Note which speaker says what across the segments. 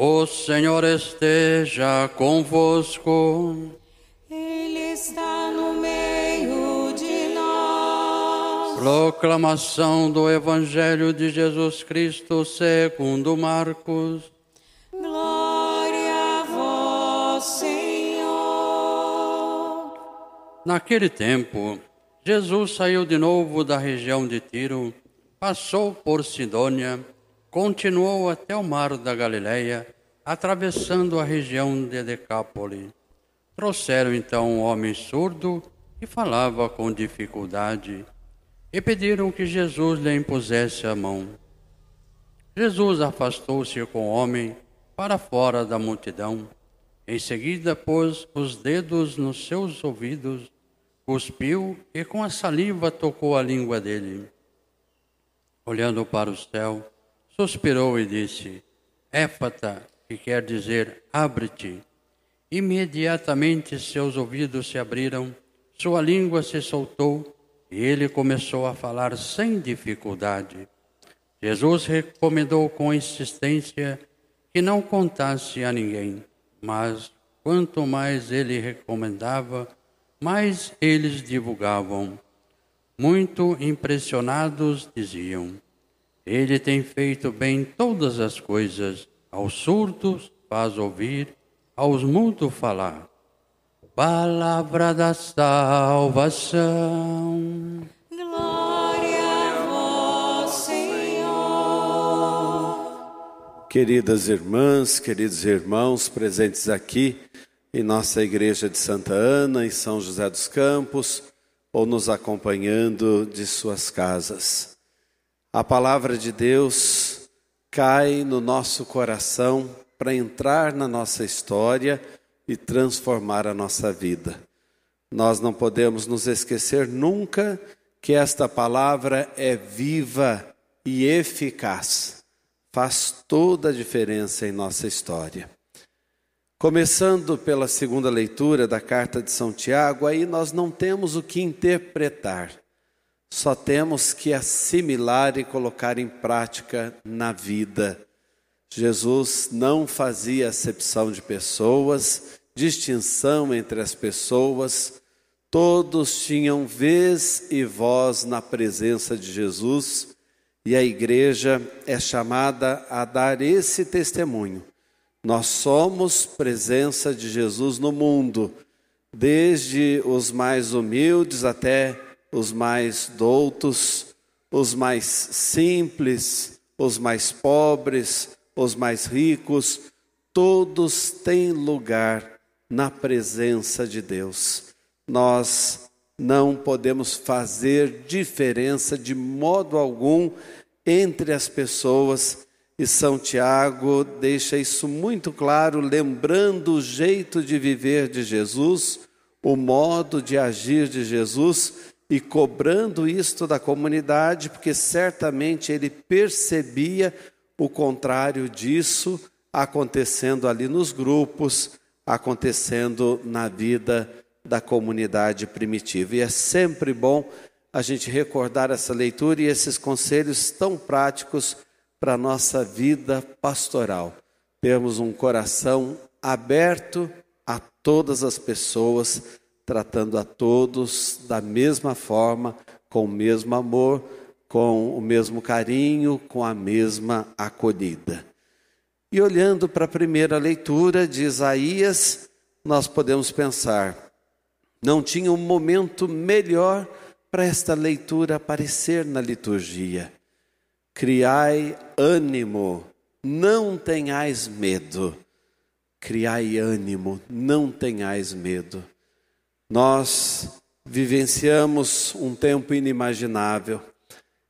Speaker 1: O Senhor esteja convosco.
Speaker 2: Ele está no meio de nós.
Speaker 1: Proclamação do Evangelho de Jesus Cristo segundo Marcos.
Speaker 2: Glória a vós, Senhor.
Speaker 1: Naquele tempo, Jesus saiu de novo da região de Tiro, passou por Sidônia, continuou até o mar da Galileia, atravessando a região de Decápole. Trouxeram então um homem surdo que falava com dificuldade e pediram que Jesus lhe impusesse a mão. Jesus afastou-se com o homem para fora da multidão. Em seguida, pôs os dedos nos seus ouvidos, cuspiu e com a saliva tocou a língua dele. Olhando para o céu, suspirou e disse: Éfata, que quer dizer abre-te. Imediatamente seus ouvidos se abriram, sua língua se soltou e ele começou a falar sem dificuldade. Jesus recomendou com insistência que não contasse a ninguém, mas quanto mais ele recomendava, mais eles divulgavam. Muito impressionados diziam: Ele tem feito bem todas as coisas, aos surdos faz ouvir, aos mudos falar. Palavra da salvação.
Speaker 2: Glória a vós, Senhor.
Speaker 3: Queridas irmãs, queridos irmãos presentes aqui em nossa igreja de Santa Ana, em São José dos Campos, ou nos acompanhando de suas casas. A palavra de Deus cai no nosso coração para entrar na nossa história e transformar a nossa vida. Nós não podemos nos esquecer nunca que esta palavra é viva e eficaz. Faz toda a diferença em nossa história. Começando pela segunda leitura da carta de São Tiago, aí nós não temos o que interpretar, só temos que assimilar e colocar em prática na vida. Jesus não fazia acepção de pessoas, distinção entre as pessoas, todos tinham vez e voz na presença de Jesus e a igreja é chamada a dar esse testemunho. Nós somos presença de Jesus no mundo, desde os mais humildes até os mais doutos, os mais simples, os mais pobres, os mais ricos, todos têm lugar na presença de Deus. Nós não podemos fazer diferença de modo algum entre as pessoas. E São Tiago deixa isso muito claro, lembrando o jeito de viver de Jesus, o modo de agir de Jesus e cobrando isto da comunidade, porque certamente ele percebia o contrário disso acontecendo ali nos grupos, acontecendo na vida da comunidade primitiva. E é sempre bom a gente recordar essa leitura e esses conselhos tão práticos para a nossa vida pastoral. Termos um coração aberto a todas as pessoas, tratando a todos da mesma forma, com o mesmo amor, com o mesmo carinho, com a mesma acolhida. E olhando para a primeira leitura de Isaías, nós podemos pensar, não tinha um momento melhor para esta leitura aparecer na liturgia. Criai ânimo, não tenhais medo. Criai ânimo, não tenhais medo. Nós vivenciamos um tempo inimaginável.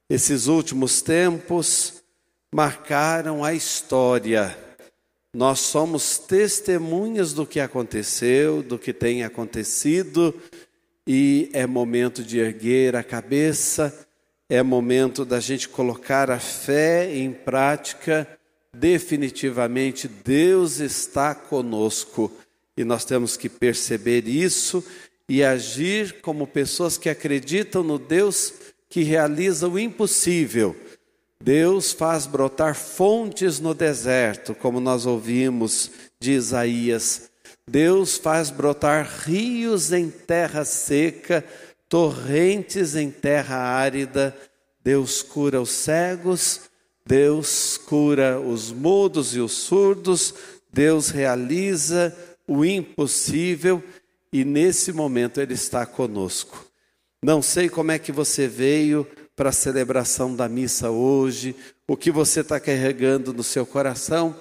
Speaker 3: Esses últimos tempos, marcaram a história. Nós somos testemunhas do que aconteceu, do que tem acontecido, e é momento de erguer a cabeça, é momento da gente colocar a fé em prática. Definitivamente, Deus está conosco e nós temos que perceber isso e agir como pessoas que acreditam no Deus que realiza o impossível Deus faz brotar fontes no deserto, como nós ouvimos de Isaías. Deus faz brotar rios em terra seca, torrentes em terra árida. Deus cura os cegos, Deus cura os mudos e os surdos, Deus realiza o impossível e nesse momento Ele está conosco. Não sei como é que você veio para a celebração da missa hoje, o que você está carregando no seu coração,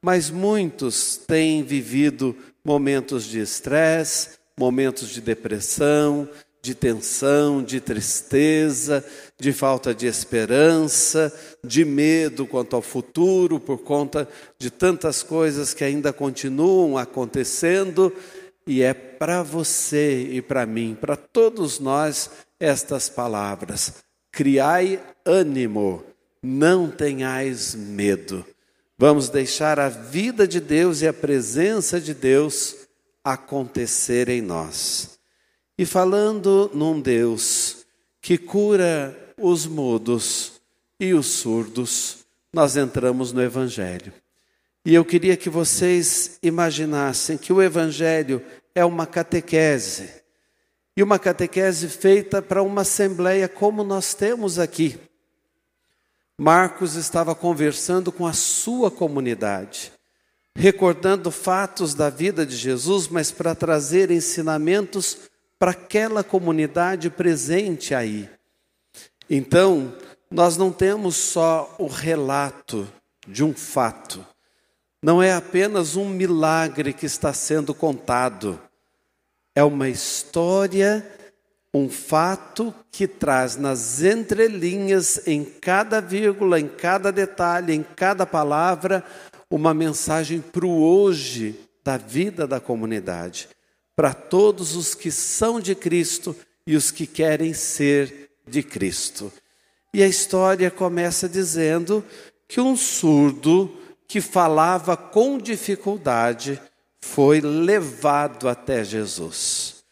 Speaker 3: mas muitos têm vivido momentos de estresse, momentos de depressão, de tensão, de tristeza, de falta de esperança, de medo quanto ao futuro, por conta de tantas coisas que ainda continuam acontecendo, e é para você e para mim, para todos nós, estas palavras: criai ânimo, não tenhais medo. Vamos deixar a vida de Deus e a presença de Deus acontecer em nós. E falando num Deus que cura os mudos e os surdos, nós entramos no Evangelho. E eu queria que vocês imaginassem que o Evangelho é uma catequese. E uma catequese feita para uma assembleia como nós temos aqui. Marcos estava conversando com a sua comunidade, recordando fatos da vida de Jesus, mas para trazer ensinamentos para aquela comunidade presente aí. Então, nós não temos só o relato de um fato, não é apenas um milagre que está sendo contado, é uma história um fato que traz nas entrelinhas, em cada vírgula, em cada detalhe, em cada palavra, uma mensagem para o hoje da vida da comunidade, para todos os que são de Cristo e os que querem ser de Cristo. E a história começa dizendo que um surdo que falava com dificuldade foi levado até Jesus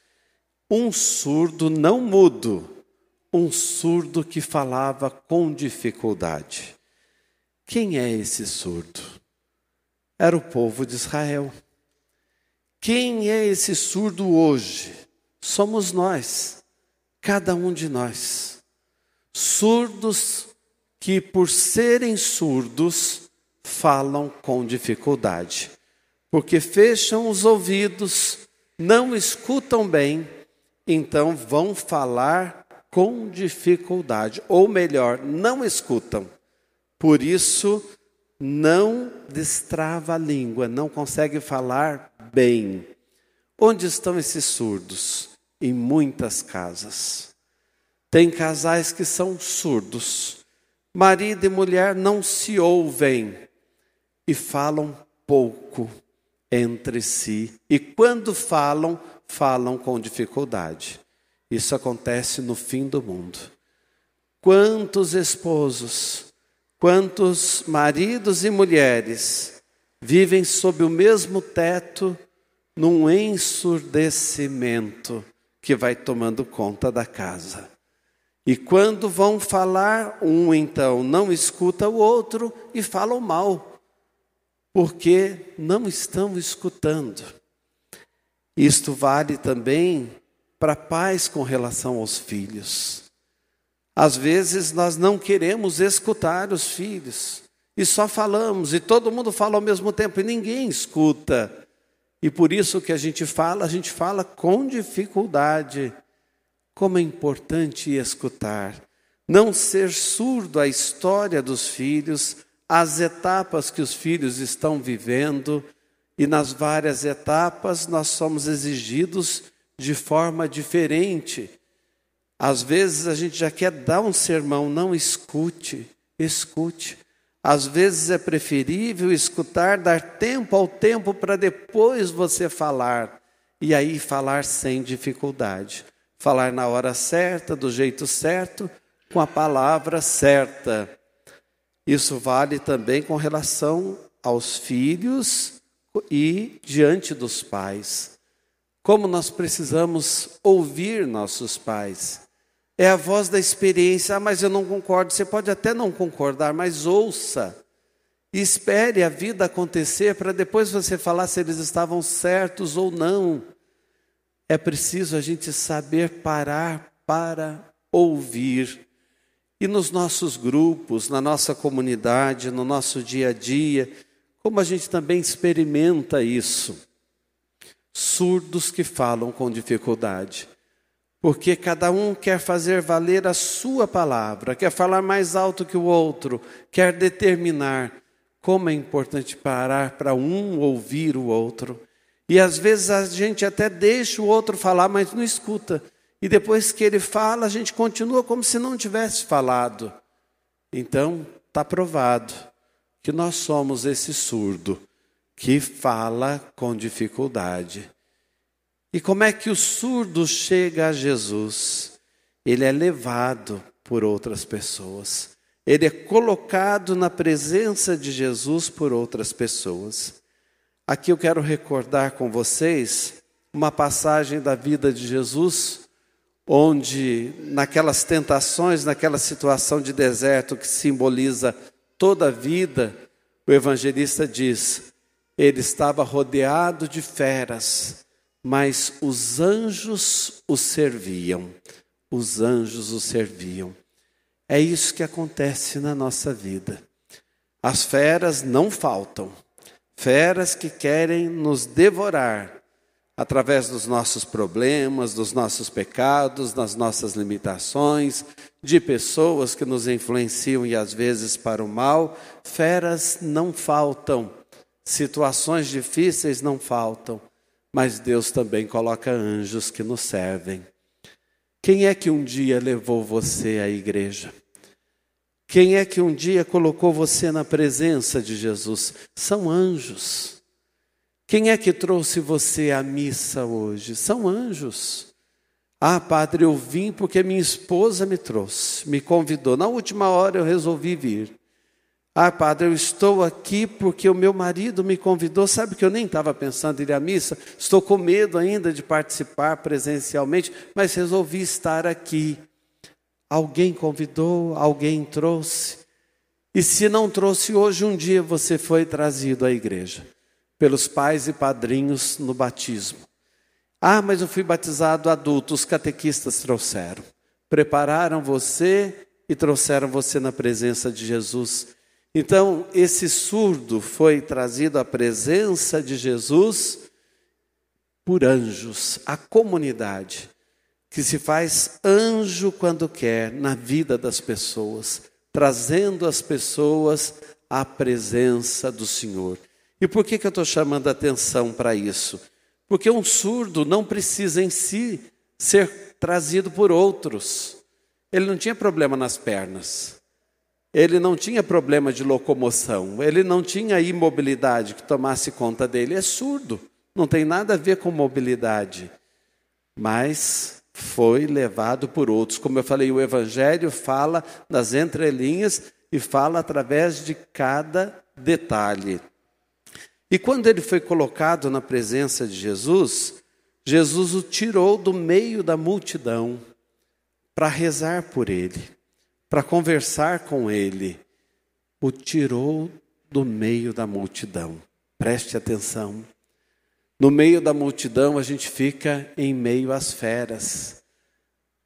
Speaker 3: um surdo não mudo, um surdo que falava com dificuldade. Quem é esse surdo? Era o povo de Israel. Quem é esse surdo hoje? Somos nós, cada um de nós. Surdos que, por serem surdos, falam com dificuldade, porque fecham os ouvidos, não escutam bem então vão falar com dificuldade, ou melhor, não escutam. Por isso, não destrava a língua, não consegue falar bem. Onde estão esses surdos? Em muitas casas. Tem casais que são surdos. Marido e mulher não se ouvem e falam pouco entre si. E quando falam, falam com dificuldade. Isso acontece no fim do mundo. Quantos esposos, quantos maridos e mulheres vivem sob o mesmo teto num ensurdecimento que vai tomando conta da casa. E quando vão falar, um então não escuta o outro e falam mal, porque não estão escutando. Isto vale também para pais com relação aos filhos. Às vezes nós não queremos escutar os filhos e só falamos, e todo mundo fala ao mesmo tempo e ninguém escuta. E por isso que a gente fala, a gente fala com dificuldade. Como é importante escutar, não ser surdo à história dos filhos, às etapas que os filhos estão vivendo e nas várias etapas nós somos exigidos de forma diferente. Às vezes a gente já quer dar um sermão, não escute, escute. Às vezes é preferível escutar, dar tempo ao tempo para depois você falar. E aí falar sem dificuldade. Falar na hora certa, do jeito certo, com a palavra certa. Isso vale também com relação aos filhos e diante dos pais. Como nós precisamos ouvir nossos pais. É a voz da experiência. Ah, mas eu não concordo. Você pode até não concordar, mas ouça. E espere a vida acontecer para depois você falar se eles estavam certos ou não. É preciso a gente saber parar para ouvir. E nos nossos grupos, na nossa comunidade, no nosso dia a dia, como a gente também experimenta isso. Surdos que falam com dificuldade. Porque cada um quer fazer valer a sua palavra, quer falar mais alto que o outro, quer determinar. Como é importante parar para um ouvir o outro. E às vezes a gente até deixa o outro falar, mas não escuta. E depois que ele fala, a gente continua como se não tivesse falado. Então, está provado que nós somos esse surdo que fala com dificuldade. E como é que o surdo chega a Jesus? Ele é levado por outras pessoas. Ele é colocado na presença de Jesus por outras pessoas. Aqui eu quero recordar com vocês uma passagem da vida de Jesus, onde, naquelas tentações, naquela situação de deserto que simboliza toda a vida, o evangelista diz: ele estava rodeado de feras, mas os anjos o serviam. Os anjos o serviam. É isso que acontece na nossa vida. As feras não faltam. Feras que querem nos devorar, através dos nossos problemas, dos nossos pecados, das nossas limitações, de pessoas que nos influenciam e às vezes para o mal. Feras não faltam, situações difíceis não faltam, mas Deus também coloca anjos que nos servem. Quem é que um dia levou você à igreja? Quem é que um dia colocou você na presença de Jesus? São anjos. Quem é que trouxe você à missa hoje? São anjos. Ah, padre, eu vim porque minha esposa me trouxe, me convidou. Na última hora eu resolvi vir. Ah, padre, eu estou aqui porque o meu marido me convidou. Sabe que eu nem estava pensando em ir à missa? Estou com medo ainda de participar presencialmente, mas resolvi estar aqui. Alguém convidou, alguém trouxe. E se não trouxe hoje, um dia você foi trazido à igreja pelos pais e padrinhos no batismo. Ah, mas eu fui batizado adulto, os catequistas trouxeram. Prepararam você e trouxeram você na presença de Jesus. Então, esse surdo foi trazido à presença de Jesus por anjos, a comunidade, que se faz anjo quando quer na vida das pessoas, trazendo as pessoas à presença do Senhor. E por que, que eu estou chamando a atenção para isso? Porque um surdo não precisa em si ser trazido por outros. Ele não tinha problema nas pernas. Ele não tinha problema de locomoção. Ele não tinha imobilidade que tomasse conta dele. É surdo. Não tem nada a ver com mobilidade. Mas foi levado por outros. Como eu falei, o Evangelho fala nas entrelinhas e fala através de cada detalhe. E quando ele foi colocado na presença de Jesus, Jesus o tirou do meio da multidão para rezar por ele, para conversar com ele. O tirou do meio da multidão. Preste atenção. No meio da multidão, a gente fica em meio às feras.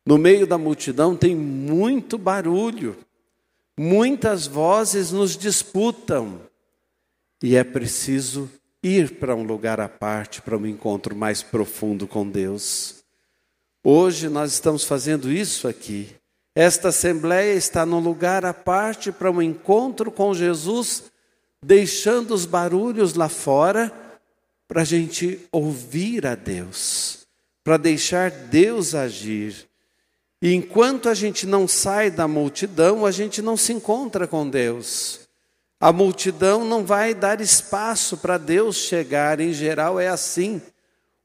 Speaker 3: No meio da multidão tem muito barulho, muitas vozes nos disputam. E é preciso ir para um lugar à parte, para um encontro mais profundo com Deus. Hoje nós estamos fazendo isso aqui. Esta assembleia está num lugar à parte para um encontro com Jesus, deixando os barulhos lá fora, para a gente ouvir a Deus, para deixar Deus agir. E enquanto a gente não sai da multidão, a gente não se encontra com Deus. A multidão não vai dar espaço para Deus chegar, em geral é assim.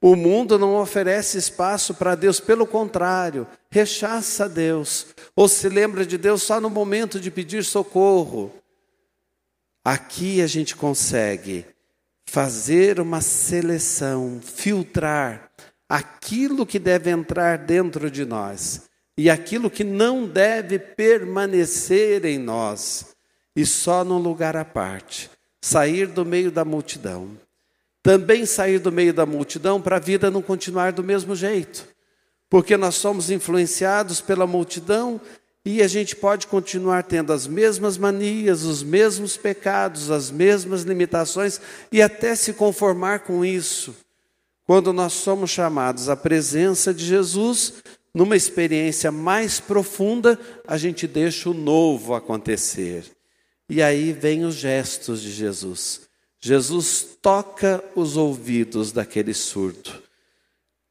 Speaker 3: O mundo não oferece espaço para Deus, pelo contrário, rechaça Deus, ou se lembra de Deus só no momento de pedir socorro. Aqui a gente consegue fazer uma seleção, filtrar aquilo que deve entrar dentro de nós e aquilo que não deve permanecer em nós, e só num lugar à parte, sair do meio da multidão. Também sair do meio da multidão para a vida não continuar do mesmo jeito, porque nós somos influenciados pela multidão e a gente pode continuar tendo as mesmas manias, os mesmos pecados, as mesmas limitações e até se conformar com isso. Quando nós somos chamados à presença de Jesus, numa experiência mais profunda, a gente deixa o novo acontecer. E aí vem os gestos de Jesus. Jesus toca os ouvidos daquele surdo.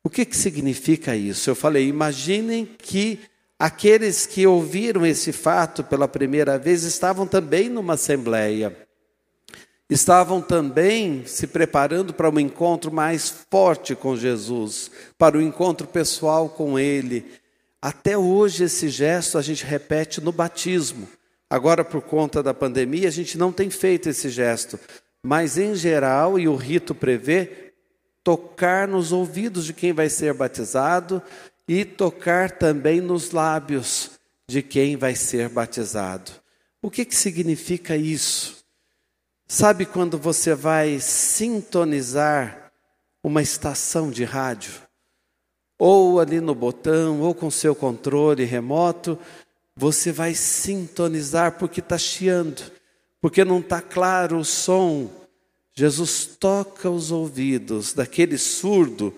Speaker 3: O que, que significa isso? Eu falei, imaginem que aqueles que ouviram esse fato pela primeira vez estavam também numa assembleia. Estavam também se preparando para um encontro mais forte com Jesus, para o um encontro pessoal com Ele. Até hoje, esse gesto a gente repete no batismo. Agora, por conta da pandemia, a gente não tem feito esse gesto, mas em geral, e o rito prevê, tocar nos ouvidos de quem vai ser batizado e tocar também nos lábios de quem vai ser batizado. O que, que significa isso? Sabe quando você vai sintonizar uma estação de rádio? Ou ali no botão, ou com seu controle remoto, você vai sintonizar porque está chiando, porque não está claro o som. Jesus toca os ouvidos daquele surdo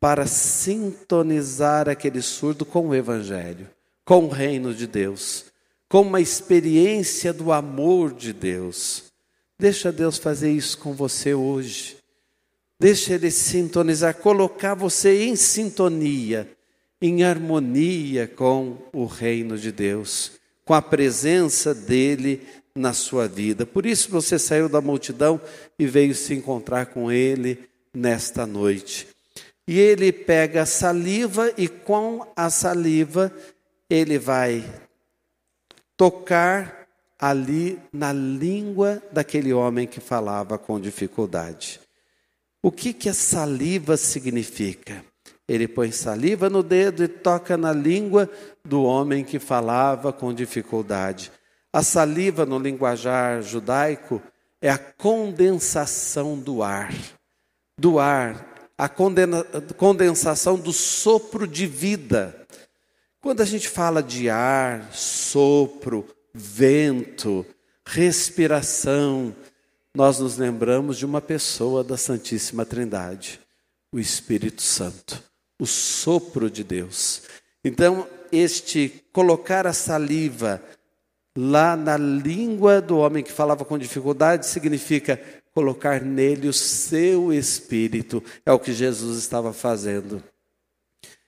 Speaker 3: para sintonizar aquele surdo com o Evangelho, com o reino de Deus, com uma experiência do amor de Deus. Deixa Deus fazer isso com você hoje. Deixa Ele sintonizar, colocar você em sintonia em harmonia com o reino de Deus, com a presença dele na sua vida. Por isso você saiu da multidão e veio se encontrar com ele nesta noite. E ele pega a saliva e com a saliva ele vai tocar ali na língua daquele homem que falava com dificuldade. O que que a saliva significa? Ele põe saliva no dedo e toca na língua do homem que falava com dificuldade. A saliva, no linguajar judaico, é a condensação do ar. Do ar, a condensação do sopro de vida. Quando a gente fala de ar, sopro, vento, respiração, nós nos lembramos de uma pessoa da Santíssima Trindade, o Espírito Santo o sopro de Deus. Então, este colocar a saliva lá na língua do homem que falava com dificuldade significa colocar nele o seu espírito. É o que Jesus estava fazendo.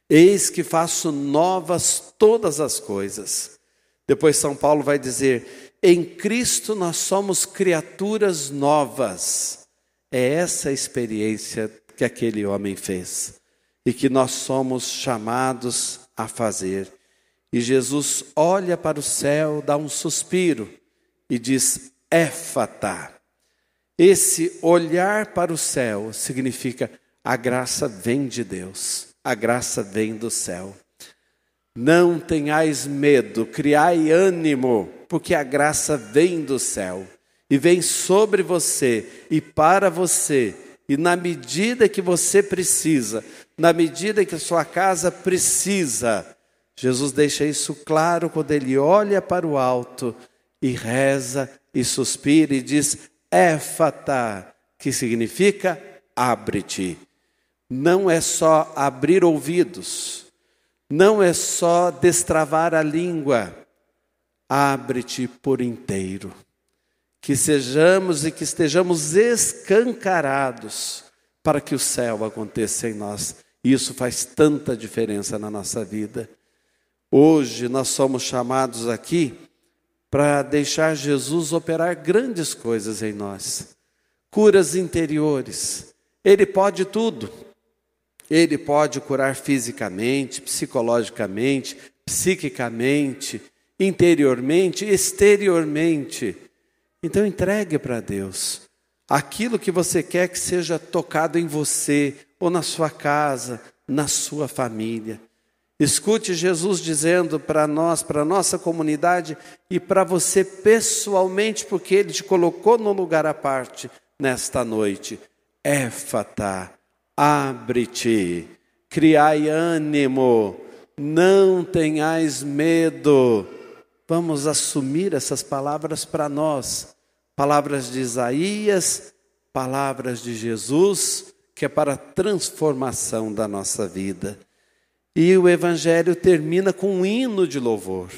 Speaker 3: Eis que faço novas todas as coisas. Depois São Paulo vai dizer: em Cristo nós somos criaturas novas. É essa a experiência que aquele homem fez e que nós somos chamados a fazer. E Jesus olha para o céu, dá um suspiro e diz: Éfata. Esse olhar para o céu significa a graça vem de Deus, a graça vem do céu. Não tenhais medo, criai ânimo, porque a graça vem do céu e vem sobre você e para você, e na medida que você precisa, na medida que a sua casa precisa. Jesus deixa isso claro quando ele olha para o alto e reza e suspira e diz: Éfata, que significa abre-te. Não é só abrir ouvidos, não é só destravar a língua, abre-te por inteiro. Que sejamos e que estejamos escancarados para que o céu aconteça em nós. Isso faz tanta diferença na nossa vida. Hoje nós somos chamados aqui para deixar Jesus operar grandes coisas em nós. Curas interiores. Ele pode tudo. Ele pode curar fisicamente, psicologicamente, psiquicamente, interiormente, exteriormente. Então entregue para Deus aquilo que você quer que seja tocado em você, ou na sua casa, na sua família. Escute Jesus dizendo para nós, para a nossa comunidade e para você pessoalmente, porque Ele te colocou no lugar à parte nesta noite. Éfata, abre-te, criai ânimo, não tenhais medo. Vamos assumir essas palavras para nós, palavras de Isaías, palavras de Jesus, que é para a transformação da nossa vida. E o Evangelho termina com um hino de louvor.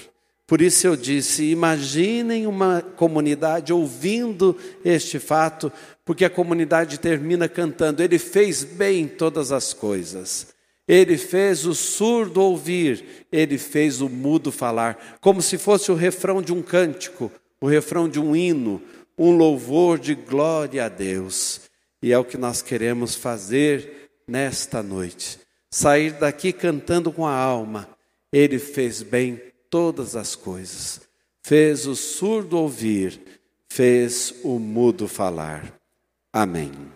Speaker 3: Por isso eu disse: imaginem uma comunidade ouvindo este fato, porque a comunidade termina cantando: Ele fez bem todas as coisas. Ele fez o surdo ouvir, ele fez o mudo falar, como se fosse o refrão de um cântico, o refrão de um hino, um louvor de glória a Deus. E é o que nós queremos fazer nesta noite. Sair daqui cantando com a alma. Ele fez bem todas as coisas. Fez o surdo ouvir, fez o mudo falar. Amém.